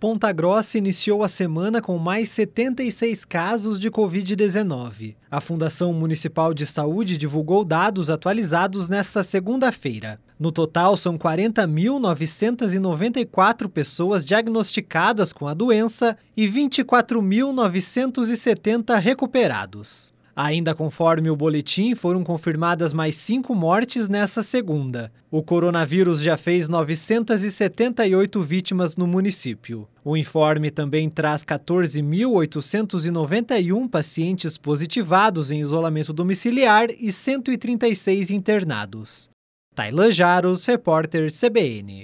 Ponta Grossa iniciou a semana com mais 76 casos de Covid-19. A Fundação Municipal de Saúde divulgou dados atualizados nesta segunda-feira. No total, são 40.994 pessoas diagnosticadas com a doença e 24.970 recuperados. Ainda conforme o boletim, foram confirmadas mais cinco mortes nessa segunda. O coronavírus já fez 978 vítimas no município. O informe também traz 14.891 pacientes positivados em isolamento domiciliar e 136 internados. Tailan Jaros, repórter CBN.